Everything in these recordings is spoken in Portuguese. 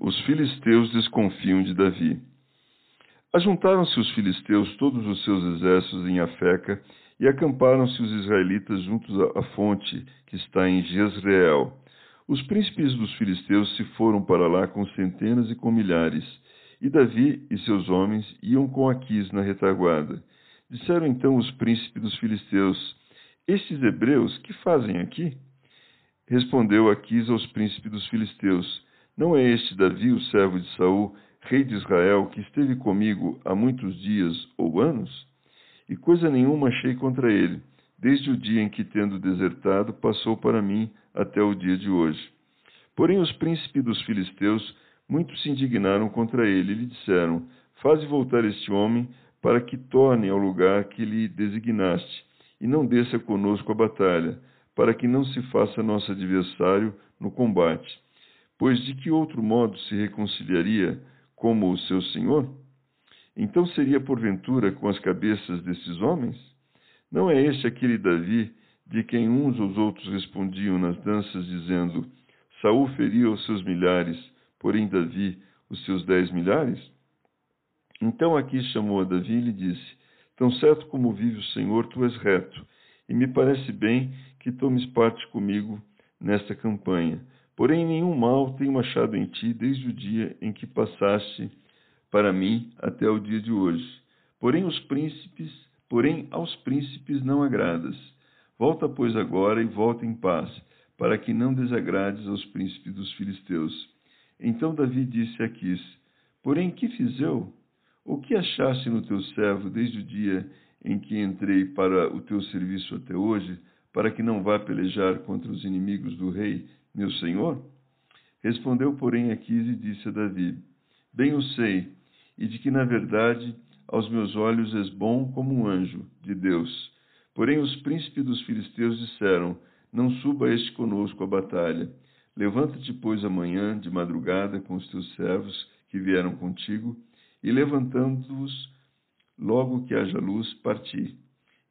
Os filisteus desconfiam de Davi. Ajuntaram-se os filisteus todos os seus exércitos em Afeca e acamparam-se os israelitas juntos à fonte que está em Jezreel. Os príncipes dos filisteus se foram para lá com centenas e com milhares, e Davi e seus homens iam com Aquis na retaguarda. Disseram então os príncipes dos filisteus: Estes hebreus que fazem aqui? Respondeu Aquis aos príncipes dos filisteus: Não é este Davi, o servo de Saul, rei de Israel, que esteve comigo há muitos dias ou anos? E coisa nenhuma achei contra ele, desde o dia em que, tendo desertado, passou para mim até o dia de hoje. Porém, os príncipes dos filisteus muito se indignaram contra ele e lhe disseram: Faze voltar este homem para que torne ao lugar que lhe designaste, e não desça conosco a batalha para que não se faça nosso adversário no combate. Pois de que outro modo se reconciliaria como o seu senhor? Então seria porventura com as cabeças desses homens? Não é este aquele Davi de quem uns os outros respondiam nas danças, dizendo: Saul feriu os seus milhares, porém Davi os seus dez milhares? Então aqui chamou a Davi e lhe disse: Tão certo como vive o Senhor, tu és reto, e me parece bem que tomes parte comigo nesta campanha. Porém, nenhum mal tenho achado em ti desde o dia em que passaste para mim até o dia de hoje. Porém, os príncipes, porém aos príncipes não agradas. Volta, pois, agora e volta em paz, para que não desagrades aos príncipes dos filisteus. Então Davi disse a Quis: Porém, que fiz eu? O que achaste no teu servo desde o dia em que entrei para o teu serviço até hoje? para que não vá pelejar contra os inimigos do rei, meu senhor? Respondeu, porém, Aquis e disse a Davi: Bem o sei, e de que, na verdade, aos meus olhos és bom como um anjo de Deus. Porém, os príncipes dos filisteus disseram: Não suba este conosco à batalha. Levanta-te, pois, amanhã, de madrugada, com os teus servos que vieram contigo, e levantando-os, logo que haja luz, parti.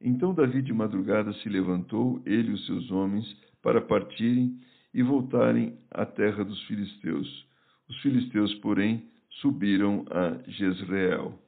Então Davi de madrugada se levantou, ele e os seus homens, para partirem e voltarem à terra dos filisteus. Os filisteus, porém, subiram a Jezreel.